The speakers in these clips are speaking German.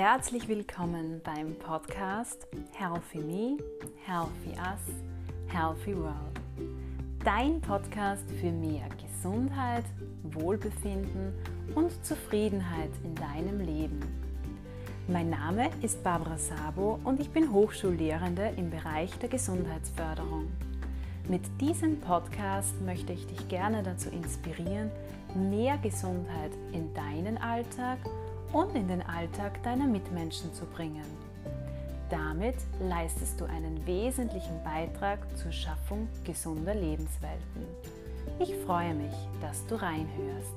Herzlich willkommen beim Podcast Healthy Me, Healthy Us, Healthy World. Dein Podcast für mehr Gesundheit, Wohlbefinden und Zufriedenheit in deinem Leben. Mein Name ist Barbara Sabo und ich bin Hochschullehrende im Bereich der Gesundheitsförderung. Mit diesem Podcast möchte ich dich gerne dazu inspirieren, mehr Gesundheit in deinen Alltag und in den Alltag deiner Mitmenschen zu bringen. Damit leistest du einen wesentlichen Beitrag zur Schaffung gesunder Lebenswelten. Ich freue mich, dass du reinhörst.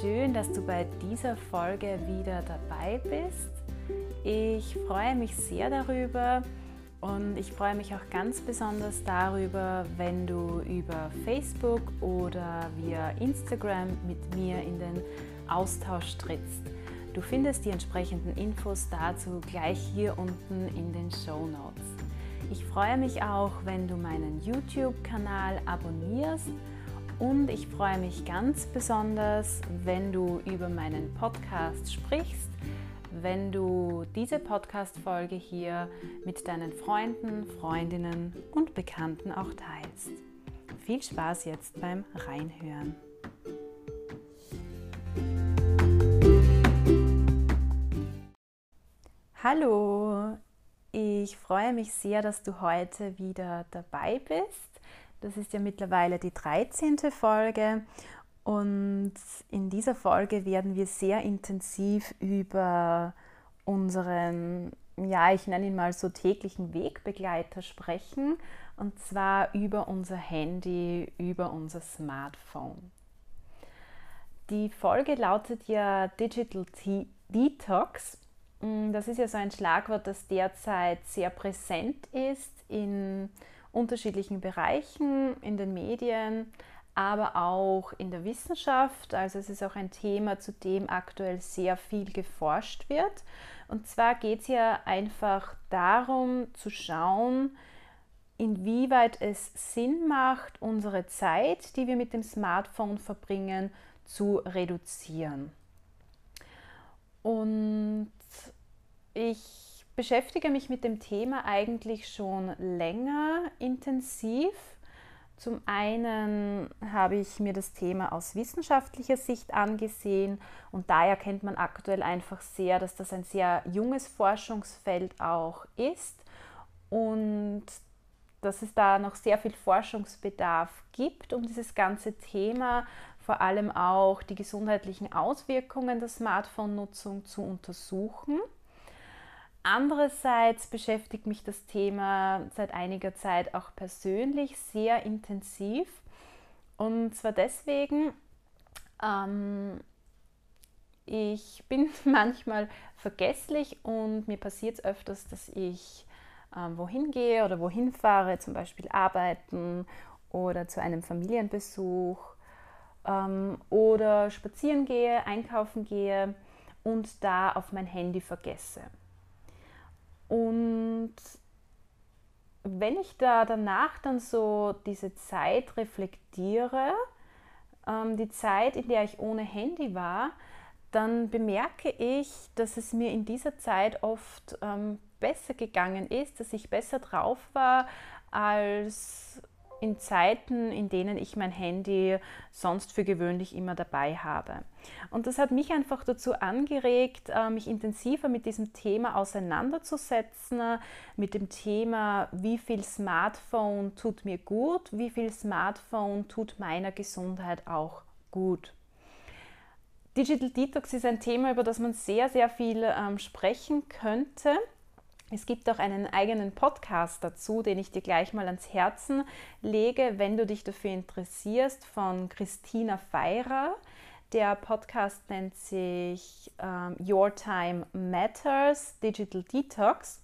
Schön, dass du bei dieser Folge wieder dabei bist. Ich freue mich sehr darüber, und ich freue mich auch ganz besonders darüber, wenn du über Facebook oder via Instagram mit mir in den Austausch trittst. Du findest die entsprechenden Infos dazu gleich hier unten in den Show Notes. Ich freue mich auch, wenn du meinen YouTube-Kanal abonnierst und ich freue mich ganz besonders, wenn du über meinen Podcast sprichst wenn du diese Podcast-Folge hier mit deinen Freunden, Freundinnen und Bekannten auch teilst. Viel Spaß jetzt beim Reinhören. Hallo, ich freue mich sehr, dass du heute wieder dabei bist. Das ist ja mittlerweile die 13. Folge und in dieser Folge werden wir sehr intensiv über unseren, ja, ich nenne ihn mal so täglichen Wegbegleiter sprechen. Und zwar über unser Handy, über unser Smartphone. Die Folge lautet ja Digital Detox. Mm, das ist ja so ein Schlagwort, das derzeit sehr präsent ist in unterschiedlichen Bereichen, in den Medien, aber auch in der Wissenschaft. Also es ist auch ein Thema, zu dem aktuell sehr viel geforscht wird. Und zwar geht es ja einfach darum zu schauen, inwieweit es Sinn macht, unsere Zeit, die wir mit dem Smartphone verbringen, zu reduzieren. Und ich beschäftige mich mit dem Thema eigentlich schon länger intensiv zum einen habe ich mir das Thema aus wissenschaftlicher Sicht angesehen und da erkennt man aktuell einfach sehr, dass das ein sehr junges Forschungsfeld auch ist und dass es da noch sehr viel Forschungsbedarf gibt, um dieses ganze Thema, vor allem auch die gesundheitlichen Auswirkungen der Smartphone-Nutzung zu untersuchen. Andererseits beschäftigt mich das Thema seit einiger Zeit auch persönlich sehr intensiv. Und zwar deswegen, ähm, ich bin manchmal vergesslich und mir passiert es öfters, dass ich ähm, wohin gehe oder wohin fahre, zum Beispiel arbeiten oder zu einem Familienbesuch ähm, oder spazieren gehe, einkaufen gehe und da auf mein Handy vergesse. Und wenn ich da danach dann so diese Zeit reflektiere, ähm, die Zeit, in der ich ohne Handy war, dann bemerke ich, dass es mir in dieser Zeit oft ähm, besser gegangen ist, dass ich besser drauf war als in Zeiten, in denen ich mein Handy sonst für gewöhnlich immer dabei habe. Und das hat mich einfach dazu angeregt, äh, mich intensiver mit diesem Thema auseinanderzusetzen, mit dem Thema, wie viel Smartphone tut mir gut, wie viel Smartphone tut meiner Gesundheit auch gut. Digital Detox ist ein Thema, über das man sehr, sehr viel ähm, sprechen könnte. Es gibt auch einen eigenen Podcast dazu, den ich dir gleich mal ans Herzen lege, wenn du dich dafür interessierst, von Christina Feirer. Der Podcast nennt sich ähm, Your Time Matters Digital Detox.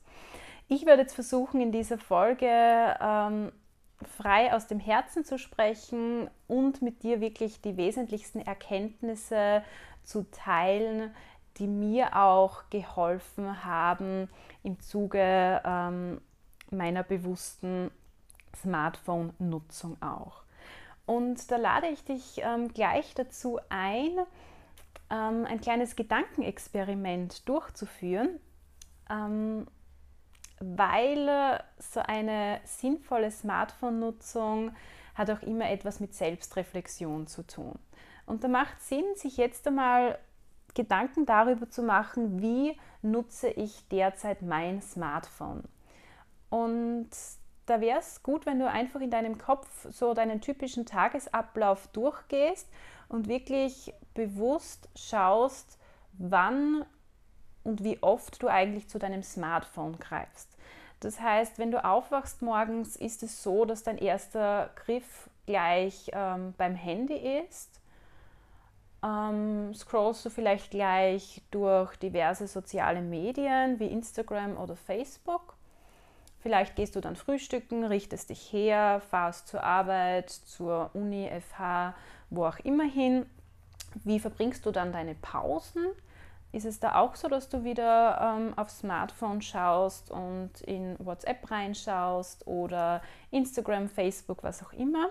Ich werde jetzt versuchen, in dieser Folge ähm, frei aus dem Herzen zu sprechen und mit dir wirklich die wesentlichsten Erkenntnisse zu teilen, die mir auch geholfen haben im Zuge ähm, meiner bewussten Smartphone-Nutzung auch. Und da lade ich dich ähm, gleich dazu ein, ähm, ein kleines Gedankenexperiment durchzuführen, ähm, weil so eine sinnvolle Smartphone-Nutzung hat auch immer etwas mit Selbstreflexion zu tun. Und da macht Sinn, sich jetzt einmal Gedanken darüber zu machen, wie nutze ich derzeit mein Smartphone. Und da wäre es gut, wenn du einfach in deinem Kopf so deinen typischen Tagesablauf durchgehst und wirklich bewusst schaust, wann und wie oft du eigentlich zu deinem Smartphone greifst. Das heißt, wenn du aufwachst morgens, ist es so, dass dein erster Griff gleich ähm, beim Handy ist. Ähm, scrollst du vielleicht gleich durch diverse soziale Medien wie Instagram oder Facebook. Vielleicht gehst du dann frühstücken, richtest dich her, fahrst zur Arbeit, zur Uni, FH, wo auch immer hin. Wie verbringst du dann deine Pausen? Ist es da auch so, dass du wieder ähm, aufs Smartphone schaust und in WhatsApp reinschaust oder Instagram, Facebook, was auch immer?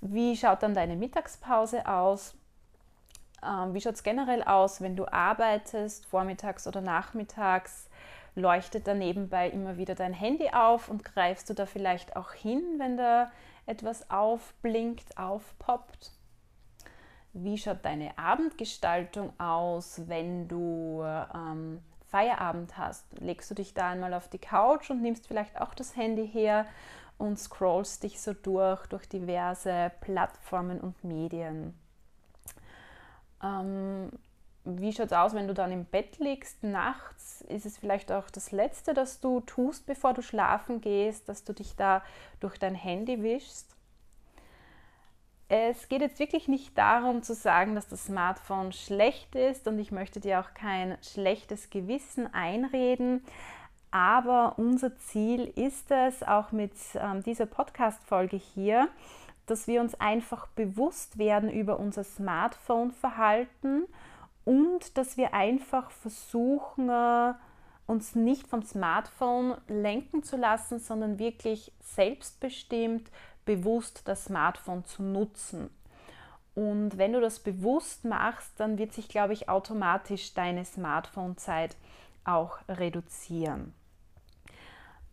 Wie schaut dann deine Mittagspause aus? Ähm, wie schaut es generell aus, wenn du arbeitest, vormittags oder nachmittags? Leuchtet da nebenbei immer wieder dein Handy auf und greifst du da vielleicht auch hin, wenn da etwas aufblinkt, aufpoppt? Wie schaut deine Abendgestaltung aus, wenn du ähm, Feierabend hast? Legst du dich da einmal auf die Couch und nimmst vielleicht auch das Handy her und scrollst dich so durch, durch diverse Plattformen und Medien? Ähm, wie schaut es aus, wenn du dann im Bett liegst nachts? Ist es vielleicht auch das Letzte, das du tust, bevor du schlafen gehst, dass du dich da durch dein Handy wischst? Es geht jetzt wirklich nicht darum zu sagen, dass das Smartphone schlecht ist und ich möchte dir auch kein schlechtes Gewissen einreden. Aber unser Ziel ist es, auch mit ähm, dieser Podcast-Folge hier, dass wir uns einfach bewusst werden über unser Smartphone-Verhalten und dass wir einfach versuchen, äh, uns nicht vom Smartphone lenken zu lassen, sondern wirklich selbstbestimmt bewusst das Smartphone zu nutzen. Und wenn du das bewusst machst, dann wird sich, glaube ich, automatisch deine Smartphone-Zeit auch reduzieren.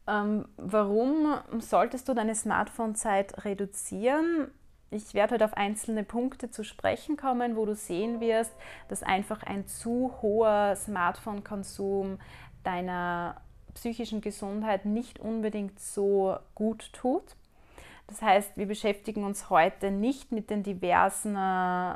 Ähm, warum solltest du deine Smartphone-Zeit reduzieren? Ich werde heute auf einzelne Punkte zu sprechen kommen, wo du sehen wirst, dass einfach ein zu hoher Smartphone-Konsum deiner psychischen Gesundheit nicht unbedingt so gut tut. Das heißt, wir beschäftigen uns heute nicht mit den diversen äh,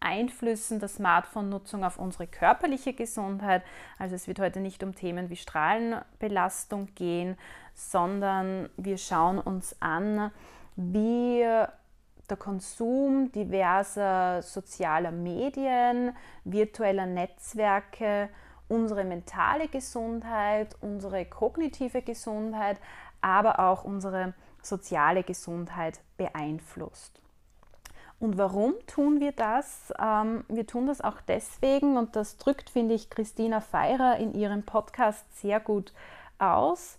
Einflüssen der Smartphone-Nutzung auf unsere körperliche Gesundheit. Also es wird heute nicht um Themen wie Strahlenbelastung gehen, sondern wir schauen uns an, wie der Konsum diverser sozialer Medien, virtueller Netzwerke, unsere mentale Gesundheit, unsere kognitive Gesundheit, aber auch unsere soziale Gesundheit beeinflusst. Und warum tun wir das? Ähm, wir tun das auch deswegen, und das drückt, finde ich, Christina Feirer in ihrem Podcast sehr gut aus.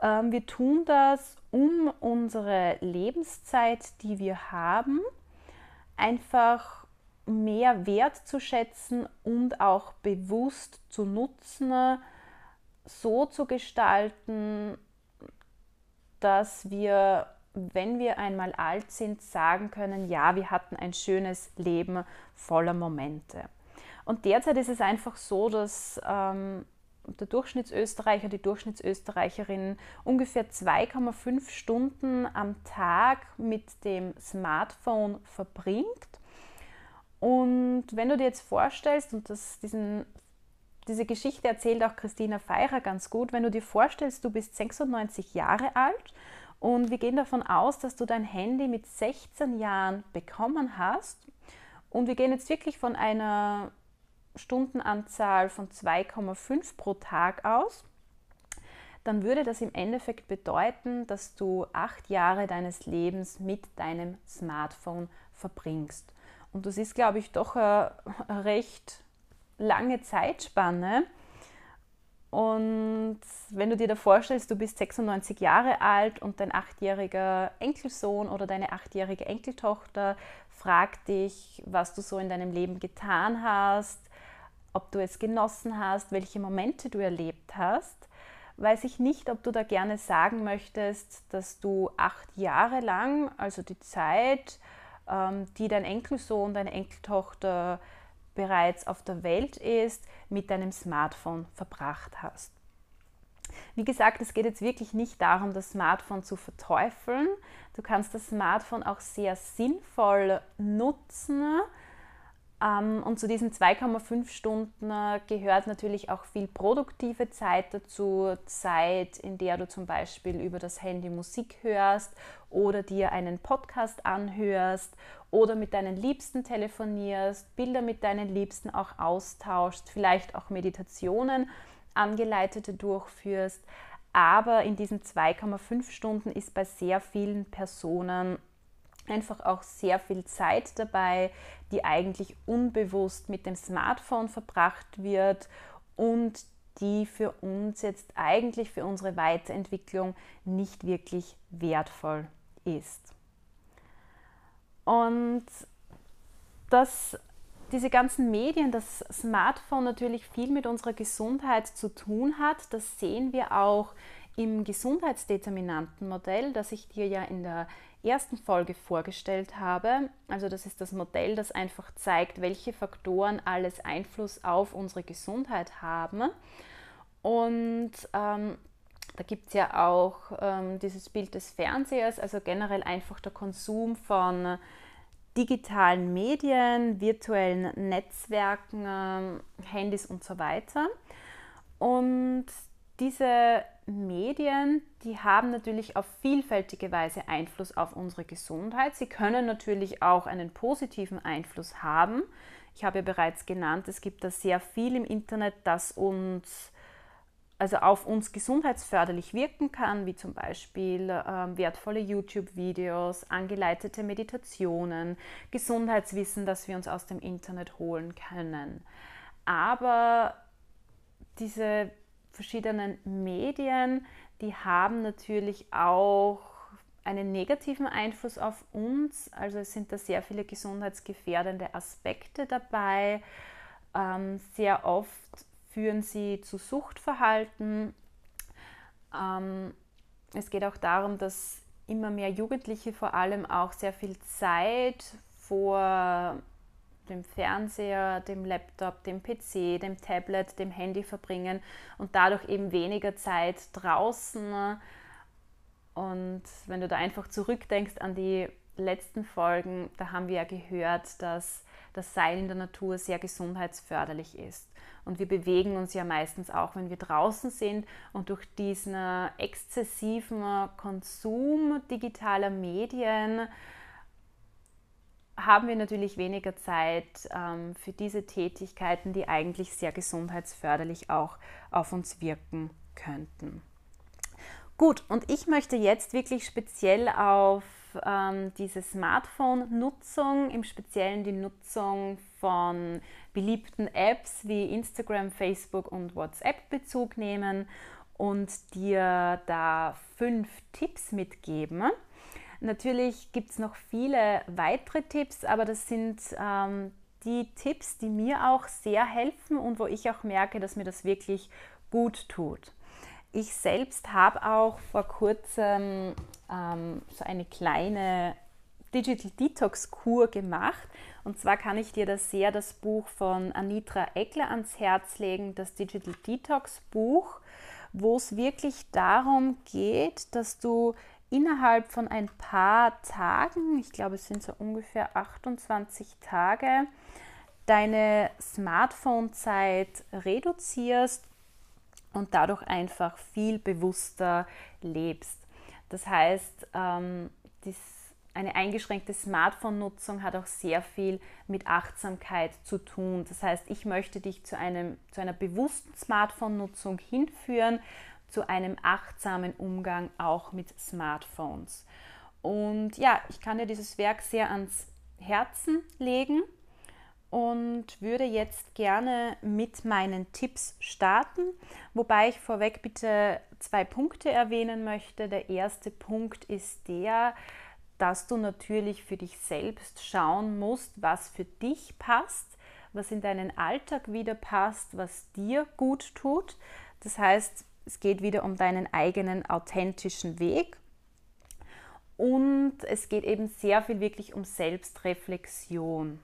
Ähm, wir tun das, um unsere Lebenszeit, die wir haben, einfach mehr wertzuschätzen und auch bewusst zu nutzen, so zu gestalten, dass wir, wenn wir einmal alt sind, sagen können, ja, wir hatten ein schönes Leben voller Momente. Und derzeit ist es einfach so, dass ähm, der Durchschnittsösterreicher, die Durchschnittsösterreicherin ungefähr 2,5 Stunden am Tag mit dem Smartphone verbringt. Und wenn du dir jetzt vorstellst, und das, diesen diese Geschichte erzählt auch Christina Feirer ganz gut. Wenn du dir vorstellst, du bist 96 Jahre alt und wir gehen davon aus, dass du dein Handy mit 16 Jahren bekommen hast und wir gehen jetzt wirklich von einer Stundenanzahl von 2,5 pro Tag aus, dann würde das im Endeffekt bedeuten, dass du acht Jahre deines Lebens mit deinem Smartphone verbringst. Und das ist, glaube ich, doch ein recht lange Zeitspanne. Und wenn du dir da vorstellst, du bist 96 Jahre alt und dein achtjähriger Enkelsohn oder deine achtjährige Enkeltochter fragt dich, was du so in deinem Leben getan hast, ob du es genossen hast, welche Momente du erlebt hast, weiß ich nicht, ob du da gerne sagen möchtest, dass du acht Jahre lang, also die Zeit, ähm, die dein Enkelsohn, deine Enkeltochter bereits auf der Welt ist, mit deinem Smartphone verbracht hast. Wie gesagt, es geht jetzt wirklich nicht darum, das Smartphone zu verteufeln. Du kannst das Smartphone auch sehr sinnvoll nutzen. Ähm, und zu diesen 2,5 Stunden äh, gehört natürlich auch viel produktive Zeit dazu. Zeit, in der du zum Beispiel über das Handy Musik hörst oder dir einen Podcast anhörst oder mit deinen Liebsten telefonierst, Bilder mit deinen Liebsten auch austauschst, vielleicht auch Meditationen angeleitete durchführst. Aber in diesen 2,5 Stunden ist bei sehr vielen Personen einfach auch sehr viel Zeit dabei, die eigentlich unbewusst mit dem Smartphone verbracht wird und die für uns jetzt eigentlich für unsere Weiterentwicklung nicht wirklich wertvoll ist. Und dass diese ganzen Medien, das Smartphone natürlich viel mit unserer Gesundheit zu tun hat, das sehen wir auch im Gesundheitsdeterminantenmodell, das ich dir ja in der ersten Folge vorgestellt habe. Also das ist das Modell, das einfach zeigt, welche Faktoren alles Einfluss auf unsere Gesundheit haben. Und ähm, da gibt es ja auch ähm, dieses Bild des Fernsehers, also generell einfach der Konsum von digitalen Medien, virtuellen Netzwerken, ähm, Handys und so weiter. Und diese Medien, die haben natürlich auf vielfältige Weise Einfluss auf unsere Gesundheit. Sie können natürlich auch einen positiven Einfluss haben. Ich habe ja bereits genannt, es gibt da sehr viel im Internet, das uns also auf uns gesundheitsförderlich wirken kann, wie zum Beispiel äh, wertvolle YouTube-Videos, angeleitete Meditationen, Gesundheitswissen, das wir uns aus dem Internet holen können. Aber diese verschiedenen Medien, die haben natürlich auch einen negativen Einfluss auf uns. Also es sind da sehr viele gesundheitsgefährdende Aspekte dabei. Ähm, sehr oft führen sie zu Suchtverhalten. Ähm, es geht auch darum, dass immer mehr Jugendliche vor allem auch sehr viel Zeit vor dem Fernseher, dem Laptop, dem PC, dem Tablet, dem Handy verbringen und dadurch eben weniger Zeit draußen. Und wenn du da einfach zurückdenkst an die letzten Folgen, da haben wir ja gehört, dass das Sein in der Natur sehr gesundheitsförderlich ist. Und wir bewegen uns ja meistens auch, wenn wir draußen sind. Und durch diesen exzessiven Konsum digitaler Medien haben wir natürlich weniger Zeit ähm, für diese Tätigkeiten, die eigentlich sehr gesundheitsförderlich auch auf uns wirken könnten. Gut, und ich möchte jetzt wirklich speziell auf ähm, diese Smartphone-Nutzung, im Speziellen die Nutzung von beliebten Apps wie Instagram, Facebook und WhatsApp Bezug nehmen und dir da fünf Tipps mitgeben. Natürlich gibt es noch viele weitere Tipps, aber das sind ähm, die Tipps, die mir auch sehr helfen und wo ich auch merke, dass mir das wirklich gut tut. Ich selbst habe auch vor kurzem ähm, so eine kleine Digital Detox Kur gemacht. Und zwar kann ich dir da sehr das Buch von Anitra Eckler ans Herz legen, das Digital Detox Buch, wo es wirklich darum geht, dass du innerhalb von ein paar Tagen, ich glaube es sind so ungefähr 28 Tage, deine Smartphone-Zeit reduzierst und dadurch einfach viel bewusster lebst. Das heißt, ähm, eine eingeschränkte Smartphone-Nutzung hat auch sehr viel mit Achtsamkeit zu tun. Das heißt, ich möchte dich zu, einem, zu einer bewussten Smartphone-Nutzung hinführen, zu einem achtsamen Umgang auch mit Smartphones. Und ja, ich kann dir dieses Werk sehr ans Herzen legen und würde jetzt gerne mit meinen Tipps starten, wobei ich vorweg bitte zwei Punkte erwähnen möchte. Der erste Punkt ist der, dass du natürlich für dich selbst schauen musst, was für dich passt, was in deinen Alltag wieder passt, was dir gut tut. Das heißt, es geht wieder um deinen eigenen authentischen Weg. Und es geht eben sehr viel wirklich um Selbstreflexion.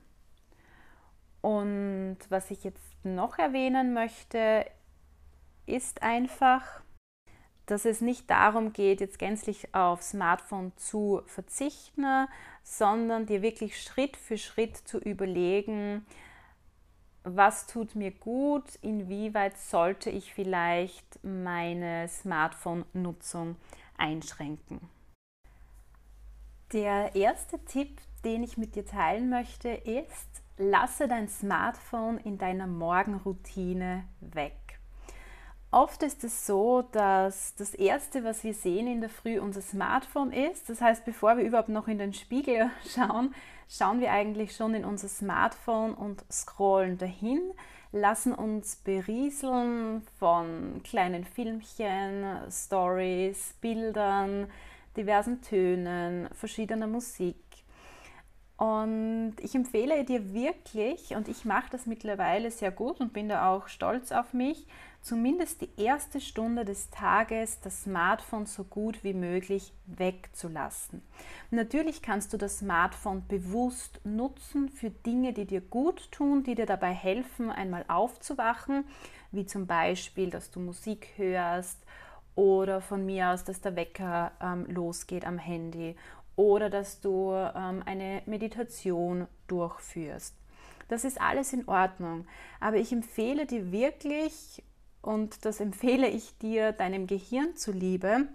Und was ich jetzt noch erwähnen möchte, ist einfach, dass es nicht darum geht, jetzt gänzlich auf Smartphone zu verzichten, sondern dir wirklich Schritt für Schritt zu überlegen, was tut mir gut, inwieweit sollte ich vielleicht meine Smartphone-Nutzung einschränken. Der erste Tipp, den ich mit dir teilen möchte, ist, lasse dein Smartphone in deiner Morgenroutine weg. Oft ist es so, dass das Erste, was wir sehen in der Früh, unser Smartphone ist. Das heißt, bevor wir überhaupt noch in den Spiegel schauen, schauen wir eigentlich schon in unser Smartphone und scrollen dahin, lassen uns berieseln von kleinen Filmchen, Stories, Bildern, diversen Tönen, verschiedener Musik. Und ich empfehle dir wirklich, und ich mache das mittlerweile sehr gut und bin da auch stolz auf mich, zumindest die erste Stunde des Tages das Smartphone so gut wie möglich wegzulassen. Natürlich kannst du das Smartphone bewusst nutzen für Dinge, die dir gut tun, die dir dabei helfen, einmal aufzuwachen, wie zum Beispiel, dass du Musik hörst oder von mir aus, dass der Wecker ähm, losgeht am Handy oder dass du ähm, eine Meditation durchführst. Das ist alles in Ordnung. Aber ich empfehle dir wirklich, und das empfehle ich dir deinem Gehirn zuliebe,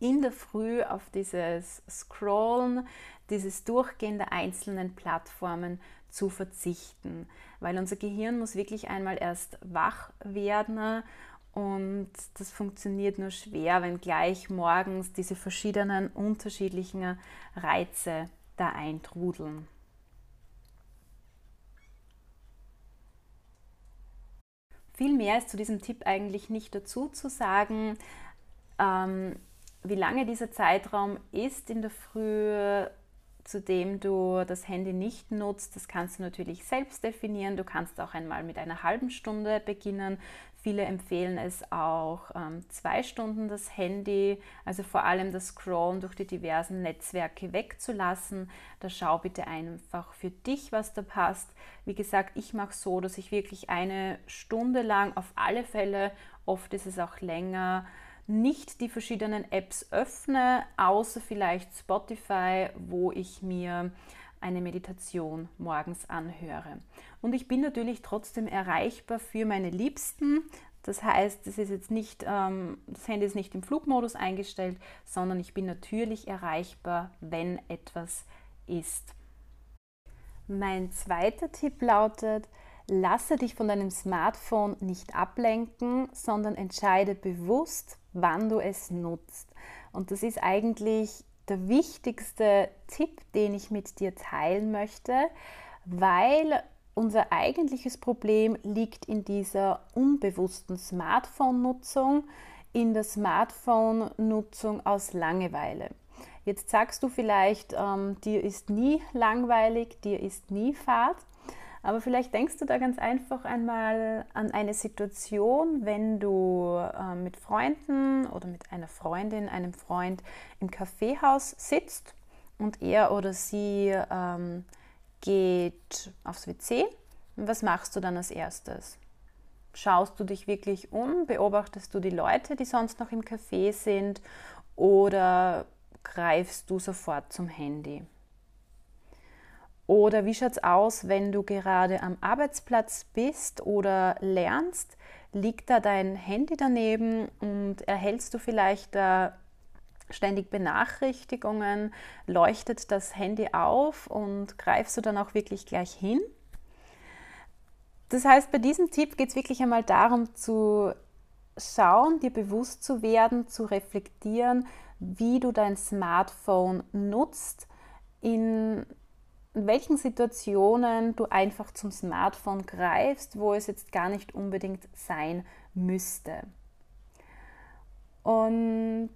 in der Früh auf dieses Scrollen, dieses Durchgehen der einzelnen Plattformen zu verzichten, weil unser Gehirn muss wirklich einmal erst wach werden und das funktioniert nur schwer, wenn gleich morgens diese verschiedenen unterschiedlichen Reize da eintrudeln. Viel mehr ist zu diesem Tipp eigentlich nicht dazu zu sagen. Ähm, wie lange dieser Zeitraum ist in der Früh, zu dem du das Handy nicht nutzt, das kannst du natürlich selbst definieren. Du kannst auch einmal mit einer halben Stunde beginnen. Viele empfehlen es auch ähm, zwei Stunden das Handy, also vor allem das Scrollen durch die diversen Netzwerke wegzulassen. Da schau bitte einfach für dich, was da passt. Wie gesagt, ich mache so, dass ich wirklich eine Stunde lang auf alle Fälle, oft ist es auch länger, nicht die verschiedenen Apps öffne, außer vielleicht Spotify, wo ich mir eine Meditation morgens anhöre. Und ich bin natürlich trotzdem erreichbar für meine Liebsten. Das heißt, das, ist jetzt nicht, ähm, das Handy ist nicht im Flugmodus eingestellt, sondern ich bin natürlich erreichbar, wenn etwas ist. Mein zweiter Tipp lautet, lasse dich von deinem Smartphone nicht ablenken, sondern entscheide bewusst, wann du es nutzt. Und das ist eigentlich der wichtigste Tipp, den ich mit dir teilen möchte, weil unser eigentliches Problem liegt in dieser unbewussten Smartphone-Nutzung, in der Smartphone-Nutzung aus Langeweile. Jetzt sagst du vielleicht, ähm, dir ist nie langweilig, dir ist nie Fahrt. Aber vielleicht denkst du da ganz einfach einmal an eine Situation, wenn du äh, mit Freunden oder mit einer Freundin, einem Freund im Kaffeehaus sitzt und er oder sie ähm, geht aufs WC. Was machst du dann als erstes? Schaust du dich wirklich um? Beobachtest du die Leute, die sonst noch im Café sind? Oder greifst du sofort zum Handy? Oder wie schaut es aus, wenn du gerade am Arbeitsplatz bist oder lernst? Liegt da dein Handy daneben und erhältst du vielleicht da ständig Benachrichtigungen? Leuchtet das Handy auf und greifst du dann auch wirklich gleich hin? Das heißt, bei diesem Tipp geht es wirklich einmal darum zu schauen, dir bewusst zu werden, zu reflektieren, wie du dein Smartphone nutzt in in welchen Situationen du einfach zum Smartphone greifst, wo es jetzt gar nicht unbedingt sein müsste. Und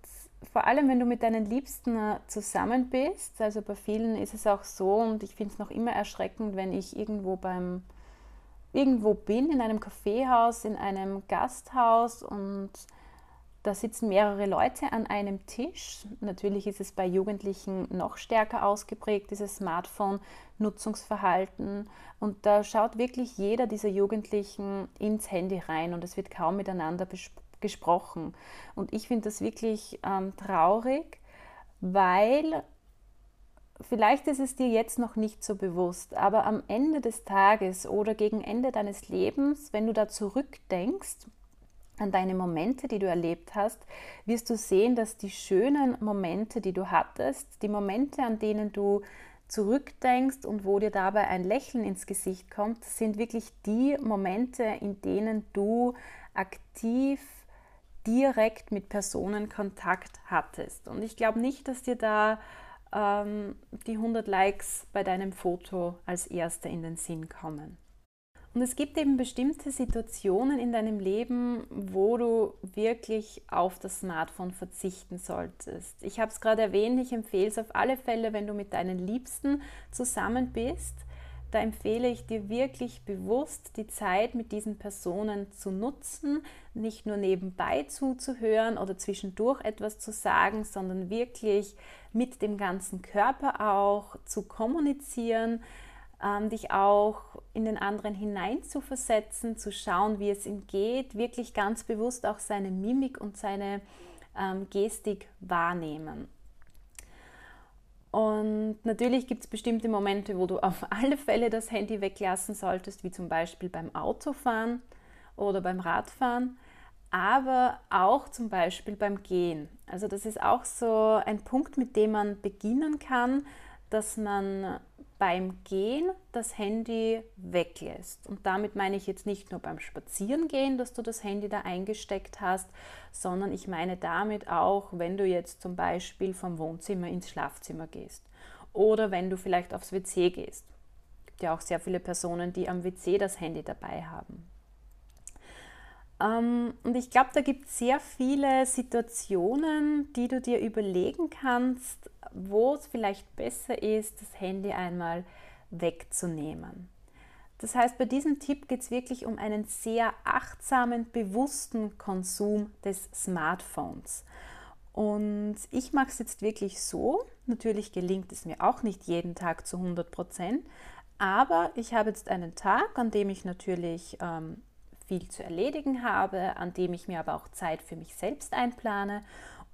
vor allem, wenn du mit deinen Liebsten äh, zusammen bist, also bei vielen ist es auch so und ich finde es noch immer erschreckend, wenn ich irgendwo beim irgendwo bin, in einem Kaffeehaus, in einem Gasthaus und da sitzen mehrere Leute an einem Tisch. Natürlich ist es bei Jugendlichen noch stärker ausgeprägt, dieses Smartphone-Nutzungsverhalten. Und da schaut wirklich jeder dieser Jugendlichen ins Handy rein und es wird kaum miteinander gesprochen. Und ich finde das wirklich ähm, traurig, weil vielleicht ist es dir jetzt noch nicht so bewusst, aber am Ende des Tages oder gegen Ende deines Lebens, wenn du da zurückdenkst, an deine Momente, die du erlebt hast, wirst du sehen, dass die schönen Momente, die du hattest, die Momente, an denen du zurückdenkst und wo dir dabei ein Lächeln ins Gesicht kommt, sind wirklich die Momente, in denen du aktiv direkt mit Personen Kontakt hattest. Und ich glaube nicht, dass dir da ähm, die 100 Likes bei deinem Foto als erste in den Sinn kommen. Und es gibt eben bestimmte Situationen in deinem Leben, wo du wirklich auf das Smartphone verzichten solltest. Ich habe es gerade erwähnt, ich empfehle es auf alle Fälle, wenn du mit deinen Liebsten zusammen bist. Da empfehle ich dir wirklich bewusst die Zeit mit diesen Personen zu nutzen, nicht nur nebenbei zuzuhören oder zwischendurch etwas zu sagen, sondern wirklich mit dem ganzen Körper auch zu kommunizieren, dich auch in den anderen hineinzuversetzen, zu schauen, wie es ihm geht, wirklich ganz bewusst auch seine Mimik und seine ähm, Gestik wahrnehmen. Und natürlich gibt es bestimmte Momente, wo du auf alle Fälle das Handy weglassen solltest, wie zum Beispiel beim Autofahren oder beim Radfahren, aber auch zum Beispiel beim Gehen. Also das ist auch so ein Punkt, mit dem man beginnen kann, dass man beim Gehen das Handy weglässt. Und damit meine ich jetzt nicht nur beim Spazierengehen, dass du das Handy da eingesteckt hast, sondern ich meine damit auch, wenn du jetzt zum Beispiel vom Wohnzimmer ins Schlafzimmer gehst oder wenn du vielleicht aufs WC gehst. Es gibt ja auch sehr viele Personen, die am WC das Handy dabei haben. Ähm, und ich glaube, da gibt es sehr viele Situationen, die du dir überlegen kannst, wo es vielleicht besser ist, das Handy einmal wegzunehmen. Das heißt, bei diesem Tipp geht es wirklich um einen sehr achtsamen, bewussten Konsum des Smartphones. Und ich mache es jetzt wirklich so. Natürlich gelingt es mir auch nicht jeden Tag zu 100 Prozent, aber ich habe jetzt einen Tag, an dem ich natürlich ähm, viel zu erledigen habe, an dem ich mir aber auch Zeit für mich selbst einplane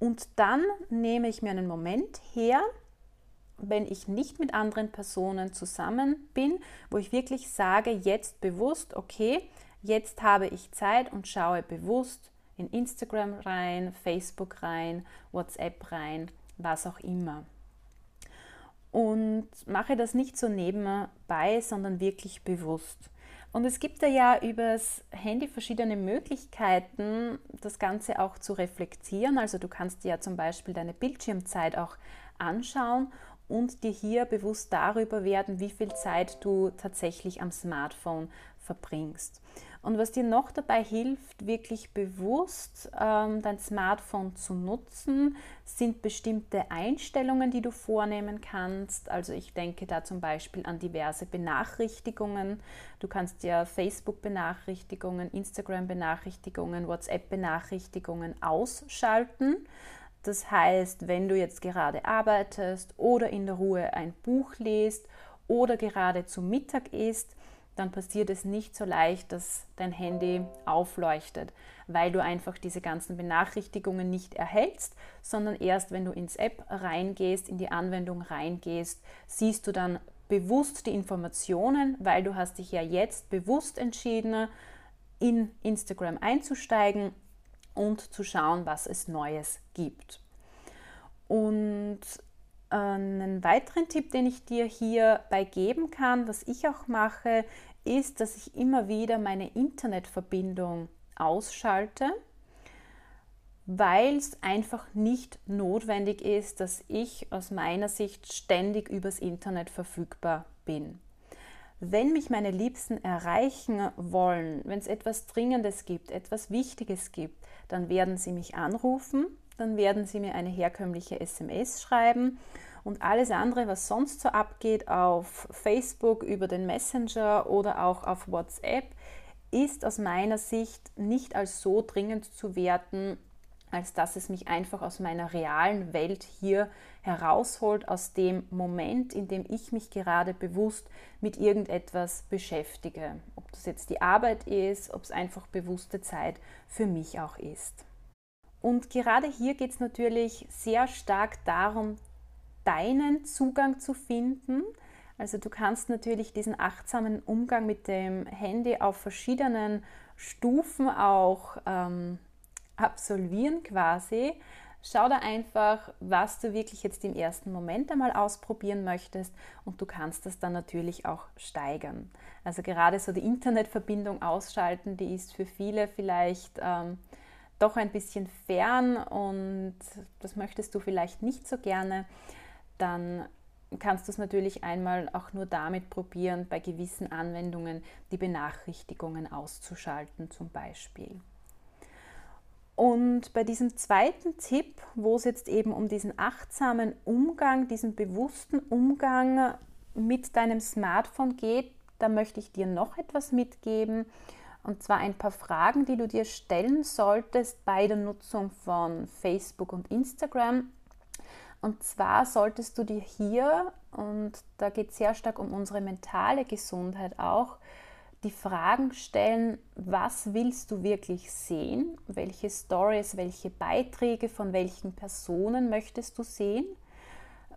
und dann nehme ich mir einen Moment her, wenn ich nicht mit anderen Personen zusammen bin, wo ich wirklich sage, jetzt bewusst, okay, jetzt habe ich Zeit und schaue bewusst in Instagram rein, Facebook rein, WhatsApp rein, was auch immer. Und mache das nicht so nebenbei, sondern wirklich bewusst. Und es gibt da ja übers Handy verschiedene Möglichkeiten, das Ganze auch zu reflektieren. Also du kannst dir ja zum Beispiel deine Bildschirmzeit auch anschauen und dir hier bewusst darüber werden, wie viel Zeit du tatsächlich am Smartphone verbringst. Und was dir noch dabei hilft, wirklich bewusst ähm, dein Smartphone zu nutzen, sind bestimmte Einstellungen, die du vornehmen kannst. Also ich denke da zum Beispiel an diverse Benachrichtigungen. Du kannst ja Facebook-Benachrichtigungen, Instagram-Benachrichtigungen, WhatsApp-Benachrichtigungen ausschalten. Das heißt, wenn du jetzt gerade arbeitest oder in der Ruhe ein Buch liest oder gerade zu Mittag isst, dann passiert es nicht so leicht, dass dein Handy aufleuchtet, weil du einfach diese ganzen Benachrichtigungen nicht erhältst, sondern erst wenn du ins App reingehst, in die Anwendung reingehst, siehst du dann bewusst die Informationen, weil du hast dich ja jetzt bewusst entschieden, in Instagram einzusteigen und zu schauen, was es Neues gibt. Und einen weiteren Tipp, den ich dir hierbei geben kann, was ich auch mache, ist, dass ich immer wieder meine Internetverbindung ausschalte. weil es einfach nicht notwendig ist, dass ich aus meiner Sicht ständig übers Internet verfügbar bin. Wenn mich meine Liebsten erreichen wollen, wenn es etwas Dringendes gibt, etwas Wichtiges gibt, dann werden sie mich anrufen, dann werden sie mir eine herkömmliche SMS schreiben und alles andere, was sonst so abgeht auf Facebook, über den Messenger oder auch auf WhatsApp, ist aus meiner Sicht nicht als so dringend zu werten, als dass es mich einfach aus meiner realen Welt hier herausholt, aus dem Moment, in dem ich mich gerade bewusst mit irgendetwas beschäftige. Ob das jetzt die Arbeit ist, ob es einfach bewusste Zeit für mich auch ist. Und gerade hier geht es natürlich sehr stark darum, deinen Zugang zu finden. Also du kannst natürlich diesen achtsamen Umgang mit dem Handy auf verschiedenen Stufen auch ähm, absolvieren quasi. Schau da einfach, was du wirklich jetzt im ersten Moment einmal ausprobieren möchtest und du kannst das dann natürlich auch steigern. Also gerade so die Internetverbindung ausschalten, die ist für viele vielleicht ähm, doch ein bisschen fern und das möchtest du vielleicht nicht so gerne. Dann kannst du es natürlich einmal auch nur damit probieren, bei gewissen Anwendungen die Benachrichtigungen auszuschalten zum Beispiel. Und bei diesem zweiten Tipp, wo es jetzt eben um diesen achtsamen Umgang, diesen bewussten Umgang mit deinem Smartphone geht, da möchte ich dir noch etwas mitgeben. Und zwar ein paar Fragen, die du dir stellen solltest bei der Nutzung von Facebook und Instagram. Und zwar solltest du dir hier, und da geht es sehr stark um unsere mentale Gesundheit auch, die Fragen stellen, was willst du wirklich sehen? Welche Stories, welche Beiträge von welchen Personen möchtest du sehen?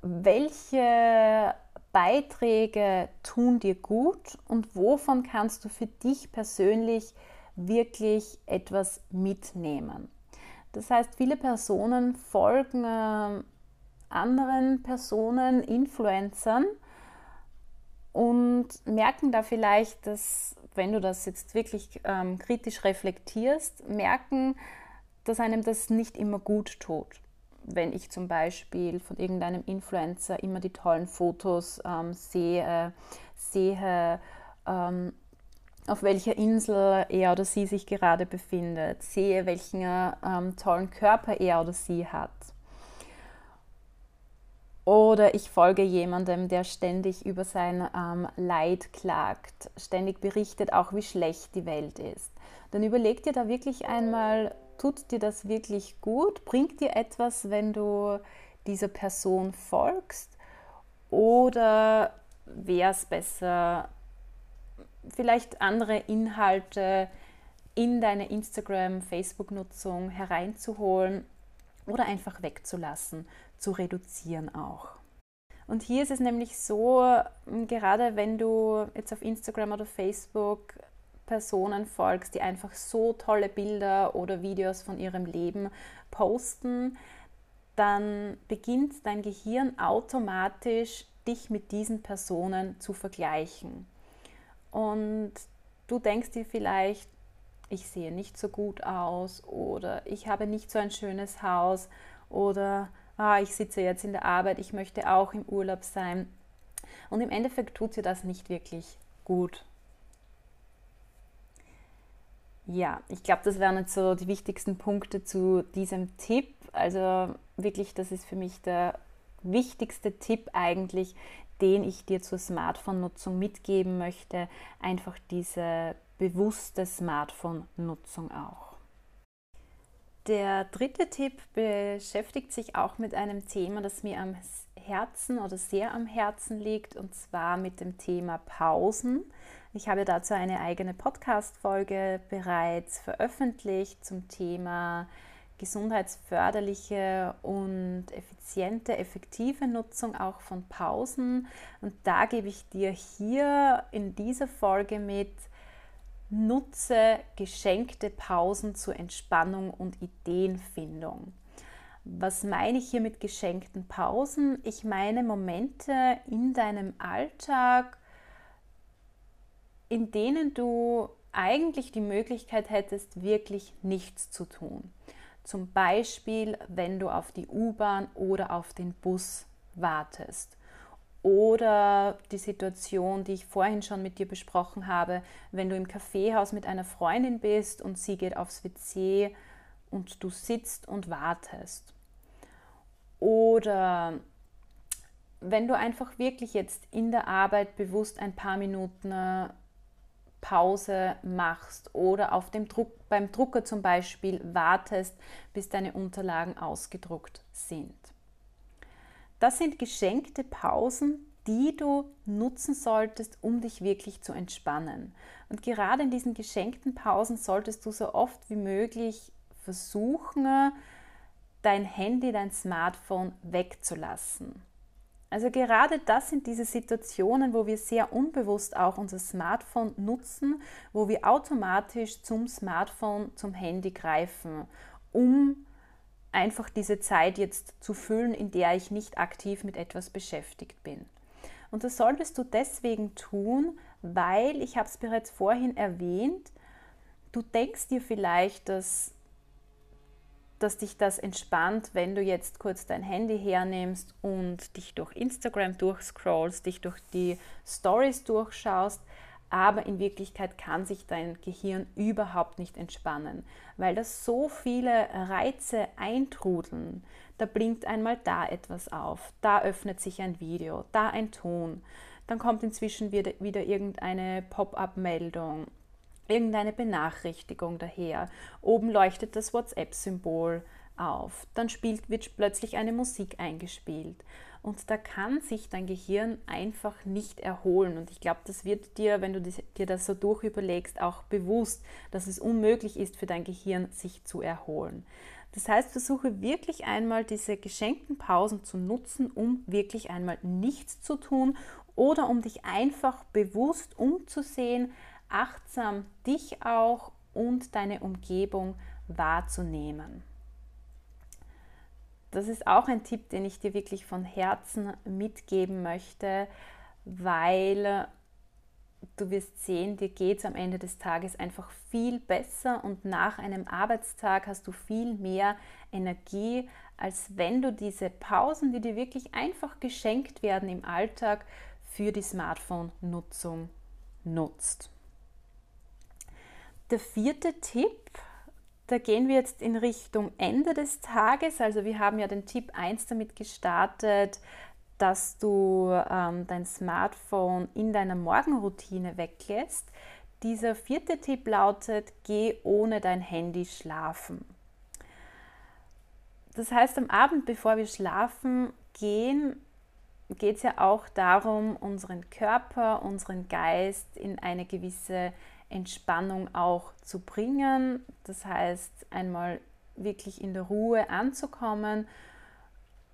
Welche Beiträge tun dir gut und wovon kannst du für dich persönlich wirklich etwas mitnehmen? Das heißt, viele Personen folgen äh, anderen Personen, Influencern, und merken da vielleicht, dass, wenn du das jetzt wirklich ähm, kritisch reflektierst, merken, dass einem das nicht immer gut tut. Wenn ich zum Beispiel von irgendeinem Influencer immer die tollen Fotos ähm, sehe, sehe, ähm, auf welcher Insel er oder sie sich gerade befindet, sehe, welchen ähm, tollen Körper er oder sie hat oder ich folge jemandem, der ständig über sein ähm, Leid klagt, ständig berichtet auch, wie schlecht die Welt ist. Dann überleg dir da wirklich einmal, tut dir das wirklich gut? Bringt dir etwas, wenn du dieser Person folgst? Oder wäre es besser, vielleicht andere Inhalte in deine Instagram, Facebook-Nutzung hereinzuholen oder einfach wegzulassen? zu reduzieren auch. Und hier ist es nämlich so, gerade wenn du jetzt auf Instagram oder Facebook Personen folgst, die einfach so tolle Bilder oder Videos von ihrem Leben posten, dann beginnt dein Gehirn automatisch dich mit diesen Personen zu vergleichen. Und du denkst dir vielleicht, ich sehe nicht so gut aus oder ich habe nicht so ein schönes Haus oder ah, ich sitze jetzt in der Arbeit, ich möchte auch im Urlaub sein. Und im Endeffekt tut sie das nicht wirklich gut. Ja, ich glaube, das wären jetzt so die wichtigsten Punkte zu diesem Tipp. Also wirklich, das ist für mich der wichtigste Tipp eigentlich, den ich dir zur Smartphone-Nutzung mitgeben möchte. Einfach diese bewusste Smartphone-Nutzung auch. Der dritte Tipp beschäftigt sich auch mit einem Thema, das mir am Herzen oder sehr am Herzen liegt, und zwar mit dem Thema Pausen. Ich habe dazu eine eigene Podcast-Folge bereits veröffentlicht zum Thema gesundheitsförderliche und effiziente, effektive Nutzung auch von Pausen. Und da gebe ich dir hier in dieser Folge mit, Nutze geschenkte Pausen zur Entspannung und Ideenfindung. Was meine ich hier mit geschenkten Pausen? Ich meine Momente in deinem Alltag, in denen du eigentlich die Möglichkeit hättest, wirklich nichts zu tun. Zum Beispiel, wenn du auf die U-Bahn oder auf den Bus wartest. Oder die Situation, die ich vorhin schon mit dir besprochen habe, wenn du im Kaffeehaus mit einer Freundin bist und sie geht aufs WC und du sitzt und wartest. Oder wenn du einfach wirklich jetzt in der Arbeit bewusst ein paar Minuten äh, Pause machst oder auf dem Druck, beim Drucker zum Beispiel wartest, bis deine Unterlagen ausgedruckt sind. Das sind geschenkte Pausen, die du nutzen solltest, um dich wirklich zu entspannen. Und gerade in diesen geschenkten Pausen solltest du so oft wie möglich versuchen, dein Handy, dein Smartphone wegzulassen. Also gerade das sind diese Situationen, wo wir sehr unbewusst auch unser Smartphone nutzen, wo wir automatisch zum Smartphone, zum Handy greifen, um einfach diese Zeit jetzt zu füllen, in der ich nicht aktiv mit etwas beschäftigt bin. Und das solltest du deswegen tun, weil, ich habe es bereits vorhin erwähnt, du denkst dir vielleicht, dass dass dich das entspannt, wenn du jetzt kurz dein Handy hernimmst und dich durch Instagram durchscrollst, dich durch die Stories durchschaust, aber in Wirklichkeit kann sich dein Gehirn überhaupt nicht entspannen, weil das so viele Reize eintrudeln. Da blinkt einmal da etwas auf, da öffnet sich ein Video, da ein Ton, dann kommt inzwischen wieder, wieder irgendeine Pop-up-Meldung irgendeine Benachrichtigung daher. Oben leuchtet das WhatsApp-Symbol auf. Dann spielt, wird plötzlich eine Musik eingespielt. Und da kann sich dein Gehirn einfach nicht erholen. Und ich glaube, das wird dir, wenn du dir das so durchüberlegst, auch bewusst, dass es unmöglich ist für dein Gehirn, sich zu erholen. Das heißt, versuche wirklich einmal diese geschenkten Pausen zu nutzen, um wirklich einmal nichts zu tun oder um dich einfach bewusst umzusehen, achtsam dich auch und deine Umgebung wahrzunehmen. Das ist auch ein Tipp, den ich dir wirklich von Herzen mitgeben möchte, weil du wirst sehen, dir geht es am Ende des Tages einfach viel besser und nach einem Arbeitstag hast du viel mehr Energie, als wenn du diese Pausen, die dir wirklich einfach geschenkt werden im Alltag, für die Smartphone-Nutzung nutzt. Der vierte Tipp, da gehen wir jetzt in Richtung Ende des Tages. Also wir haben ja den Tipp 1 damit gestartet, dass du ähm, dein Smartphone in deiner Morgenroutine weglässt. Dieser vierte Tipp lautet, geh ohne dein Handy schlafen. Das heißt, am Abend, bevor wir schlafen gehen, geht es ja auch darum, unseren Körper, unseren Geist in eine gewisse Entspannung auch zu bringen. Das heißt, einmal wirklich in der Ruhe anzukommen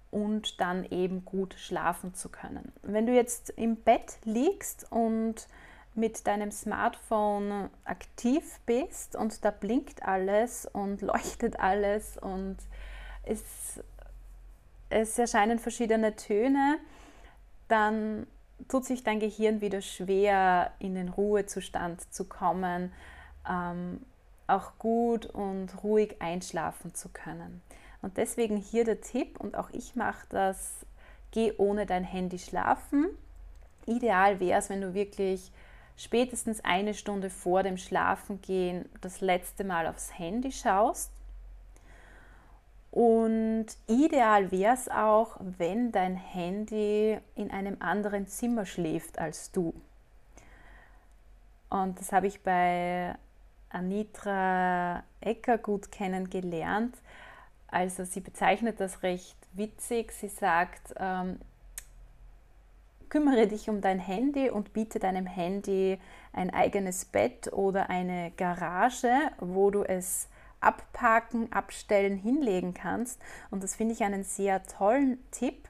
und dann eben gut schlafen zu können. Wenn du jetzt im Bett liegst und mit deinem Smartphone aktiv bist und da blinkt alles und leuchtet alles und es, es erscheinen verschiedene Töne, dann tut sich dein Gehirn wieder schwer, in den Ruhezustand zu kommen, ähm, auch gut und ruhig einschlafen zu können. Und deswegen hier der Tipp, und auch ich mache das, geh ohne dein Handy schlafen. Ideal wäre es, wenn du wirklich spätestens eine Stunde vor dem Schlafengehen das letzte Mal aufs Handy schaust und ideal wäre es auch, wenn dein Handy in einem anderen Zimmer schläft als du. Und das habe ich bei Anitra Ecker gut kennengelernt. Also sie bezeichnet das recht witzig. Sie sagt, ähm, kümmere dich um dein Handy und biete deinem Handy ein eigenes Bett oder eine Garage, wo du es abpacken, abstellen, hinlegen kannst. Und das finde ich einen sehr tollen Tipp.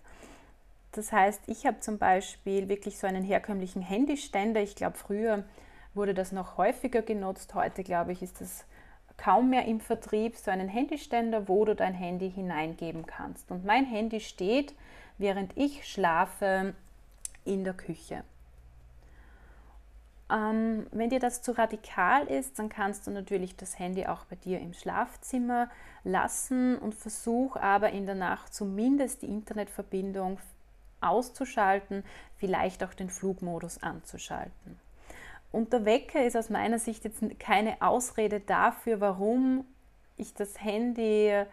Das heißt, ich habe zum Beispiel wirklich so einen herkömmlichen Handyständer. Ich glaube, früher wurde das noch häufiger genutzt. Heute, glaube ich, ist das kaum mehr im Vertrieb. So einen Handyständer, wo du dein Handy hineingeben kannst. Und mein Handy steht, während ich schlafe, in der Küche. Ähm, wenn dir das zu radikal ist, dann kannst du natürlich das Handy auch bei dir im Schlafzimmer lassen und versuch aber in der Nacht zumindest die Internetverbindung auszuschalten, vielleicht auch den Flugmodus anzuschalten. Und der Wecker ist aus meiner Sicht jetzt keine Ausrede dafür, warum ich das Handy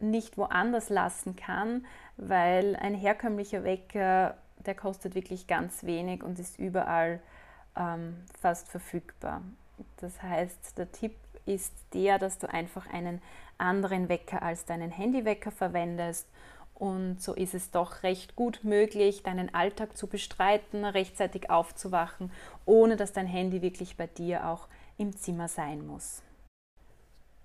nicht woanders lassen kann, weil ein herkömmlicher Wecker, der kostet wirklich ganz wenig und ist überall ähm, fast verfügbar. Das heißt, der Tipp ist der, dass du einfach einen anderen Wecker als deinen Handywecker verwendest. Und so ist es doch recht gut möglich, deinen Alltag zu bestreiten, rechtzeitig aufzuwachen, ohne dass dein Handy wirklich bei dir auch im Zimmer sein muss.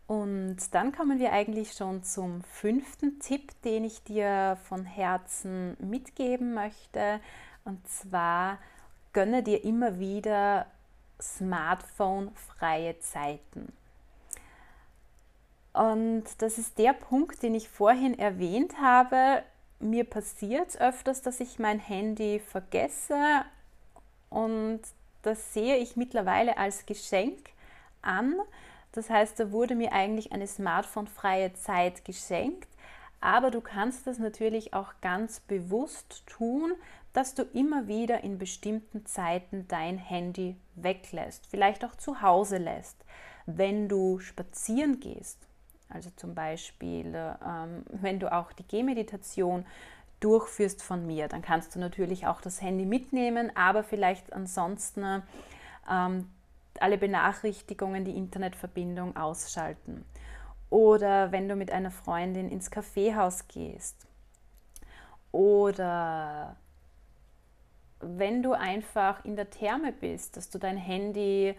Und dann kommen wir eigentlich schon zum fünften Tipp, den ich dir von Herzen mitgeben möchte. Und zwar gönne dir immer wieder Smartphone-freie Zeiten. Und das ist der Punkt, den ich vorhin erwähnt habe. Mir passiert öfters, dass ich mein Handy vergesse und das sehe ich mittlerweile als Geschenk an. Das heißt, da wurde mir eigentlich eine smartphone-freie Zeit geschenkt. Aber du kannst das natürlich auch ganz bewusst tun, dass du immer wieder in bestimmten Zeiten dein Handy weglässt, vielleicht auch zu Hause lässt. Wenn du spazieren gehst, also zum Beispiel, ähm, wenn du auch die Gehmeditation durchführst von mir, dann kannst du natürlich auch das Handy mitnehmen, aber vielleicht ansonsten ähm, alle Benachrichtigungen, die Internetverbindung ausschalten. Oder wenn du mit einer Freundin ins Kaffeehaus gehst. Oder wenn du einfach in der Therme bist, dass du dein Handy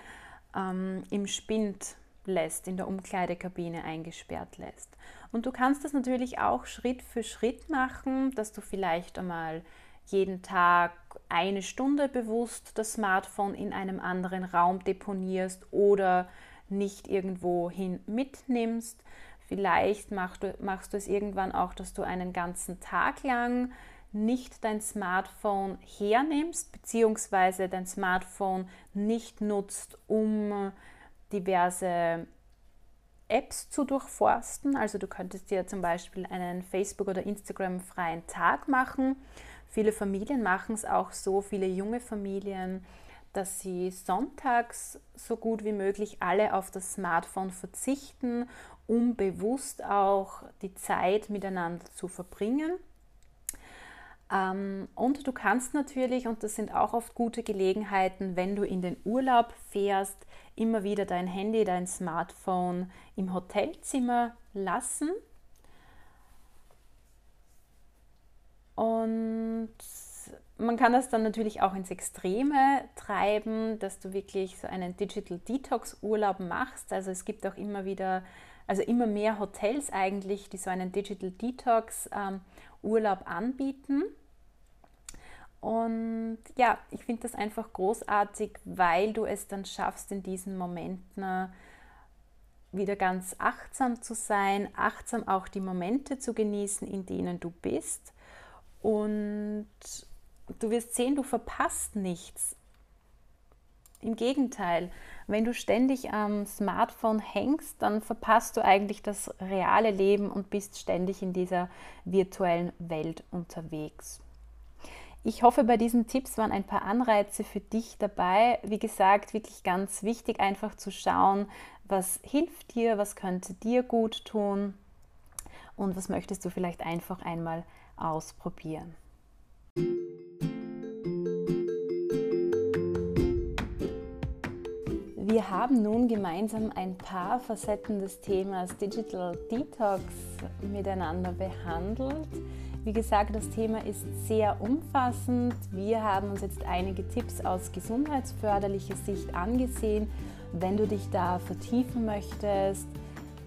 ähm, im Spind lässt, in der Umkleidekabine eingesperrt lässt. Und du kannst das natürlich auch Schritt für Schritt machen, dass du vielleicht einmal jeden Tag eine Stunde bewusst das Smartphone in einem anderen Raum deponierst oder nicht irgendwo hin mitnimmst. Vielleicht machst du, machst du es irgendwann auch, dass du einen ganzen Tag lang nicht dein Smartphone hernimmst, beziehungsweise dein Smartphone nicht nutzt, um diverse Apps zu durchforsten. Also du könntest dir zum Beispiel einen Facebook- oder Instagram-freien Tag machen. Viele Familien machen es auch so, viele junge Familien, dass sie sonntags so gut wie möglich alle auf das Smartphone verzichten, um bewusst auch die Zeit miteinander zu verbringen. Ähm, und du kannst natürlich, und das sind auch oft gute Gelegenheiten, wenn du in den Urlaub fährst, immer wieder dein Handy, dein Smartphone im Hotelzimmer lassen. Und man kann das dann natürlich auch ins Extreme treiben, dass du wirklich so einen Digital Detox Urlaub machst. Also es gibt auch immer wieder, also immer mehr Hotels eigentlich, die so einen Digital Detox ähm, Urlaub anbieten. Und ja, ich finde das einfach großartig, weil du es dann schaffst, in diesen Momenten äh, wieder ganz achtsam zu sein, achtsam auch die Momente zu genießen, in denen du bist. Und du wirst sehen, du verpasst nichts. Im Gegenteil, wenn du ständig am Smartphone hängst, dann verpasst du eigentlich das reale Leben und bist ständig in dieser virtuellen Welt unterwegs. Ich hoffe, bei diesen Tipps waren ein paar Anreize für dich dabei. Wie gesagt, wirklich ganz wichtig, einfach zu schauen, was hilft dir, was könnte dir gut tun und was möchtest du vielleicht einfach einmal ausprobieren. Wir haben nun gemeinsam ein paar Facetten des Themas Digital Detox miteinander behandelt. Wie gesagt, das Thema ist sehr umfassend. Wir haben uns jetzt einige Tipps aus gesundheitsförderlicher Sicht angesehen. Wenn du dich da vertiefen möchtest,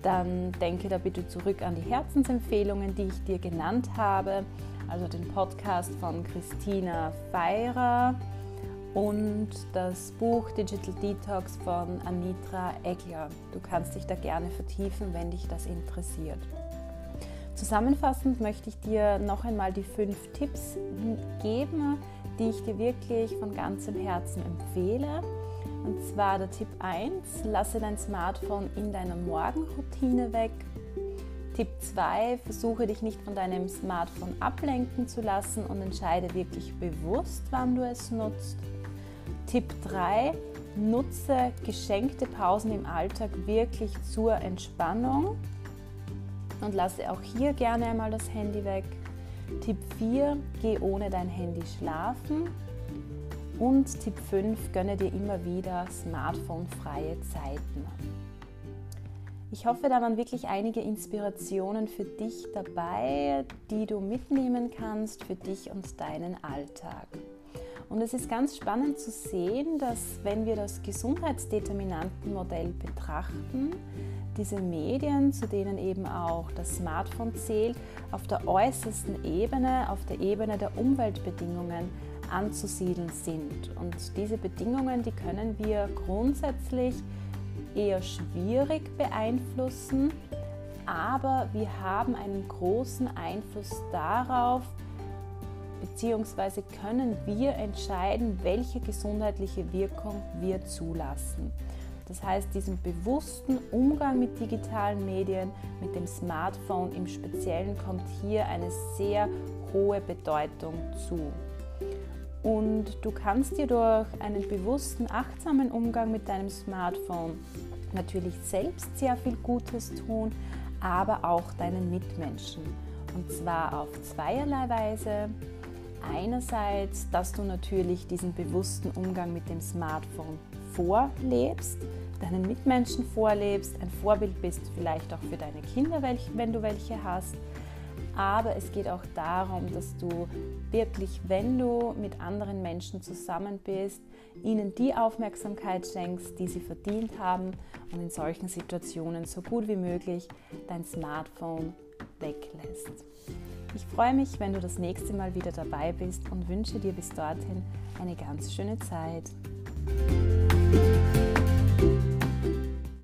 dann denke da bitte zurück an die Herzensempfehlungen, die ich dir genannt habe, also den Podcast von Christina Feirer und das Buch Digital Detox von Anitra Egler. Du kannst dich da gerne vertiefen, wenn dich das interessiert. Zusammenfassend möchte ich dir noch einmal die fünf Tipps geben, die ich dir wirklich von ganzem Herzen empfehle. Und zwar der Tipp 1, lasse dein Smartphone in deiner Morgenroutine weg. Tipp 2, versuche dich nicht von deinem Smartphone ablenken zu lassen und entscheide wirklich bewusst, wann du es nutzt. Tipp 3, nutze geschenkte Pausen im Alltag wirklich zur Entspannung und lasse auch hier gerne einmal das Handy weg. Tipp 4, geh ohne dein Handy schlafen. Und Tipp 5, gönne dir immer wieder smartphone-freie Zeiten. Ich hoffe, da waren wirklich einige Inspirationen für dich dabei, die du mitnehmen kannst für dich und deinen Alltag. Und es ist ganz spannend zu sehen, dass wenn wir das Gesundheitsdeterminantenmodell betrachten, diese Medien, zu denen eben auch das Smartphone zählt, auf der äußersten Ebene, auf der Ebene der Umweltbedingungen anzusiedeln sind. Und diese Bedingungen, die können wir grundsätzlich eher schwierig beeinflussen, aber wir haben einen großen Einfluss darauf, beziehungsweise können wir entscheiden, welche gesundheitliche Wirkung wir zulassen. Das heißt, diesem bewussten Umgang mit digitalen Medien, mit dem Smartphone im Speziellen kommt hier eine sehr hohe Bedeutung zu. Und du kannst dir durch einen bewussten, achtsamen Umgang mit deinem Smartphone natürlich selbst sehr viel Gutes tun, aber auch deinen Mitmenschen. Und zwar auf zweierlei Weise. Einerseits, dass du natürlich diesen bewussten Umgang mit dem Smartphone vorlebst, deinen Mitmenschen vorlebst, ein Vorbild bist vielleicht auch für deine Kinder, wenn du welche hast. Aber es geht auch darum, dass du wirklich, wenn du mit anderen Menschen zusammen bist, ihnen die Aufmerksamkeit schenkst, die sie verdient haben und in solchen Situationen so gut wie möglich dein Smartphone weglässt. Ich freue mich, wenn du das nächste Mal wieder dabei bist und wünsche dir bis dorthin eine ganz schöne Zeit.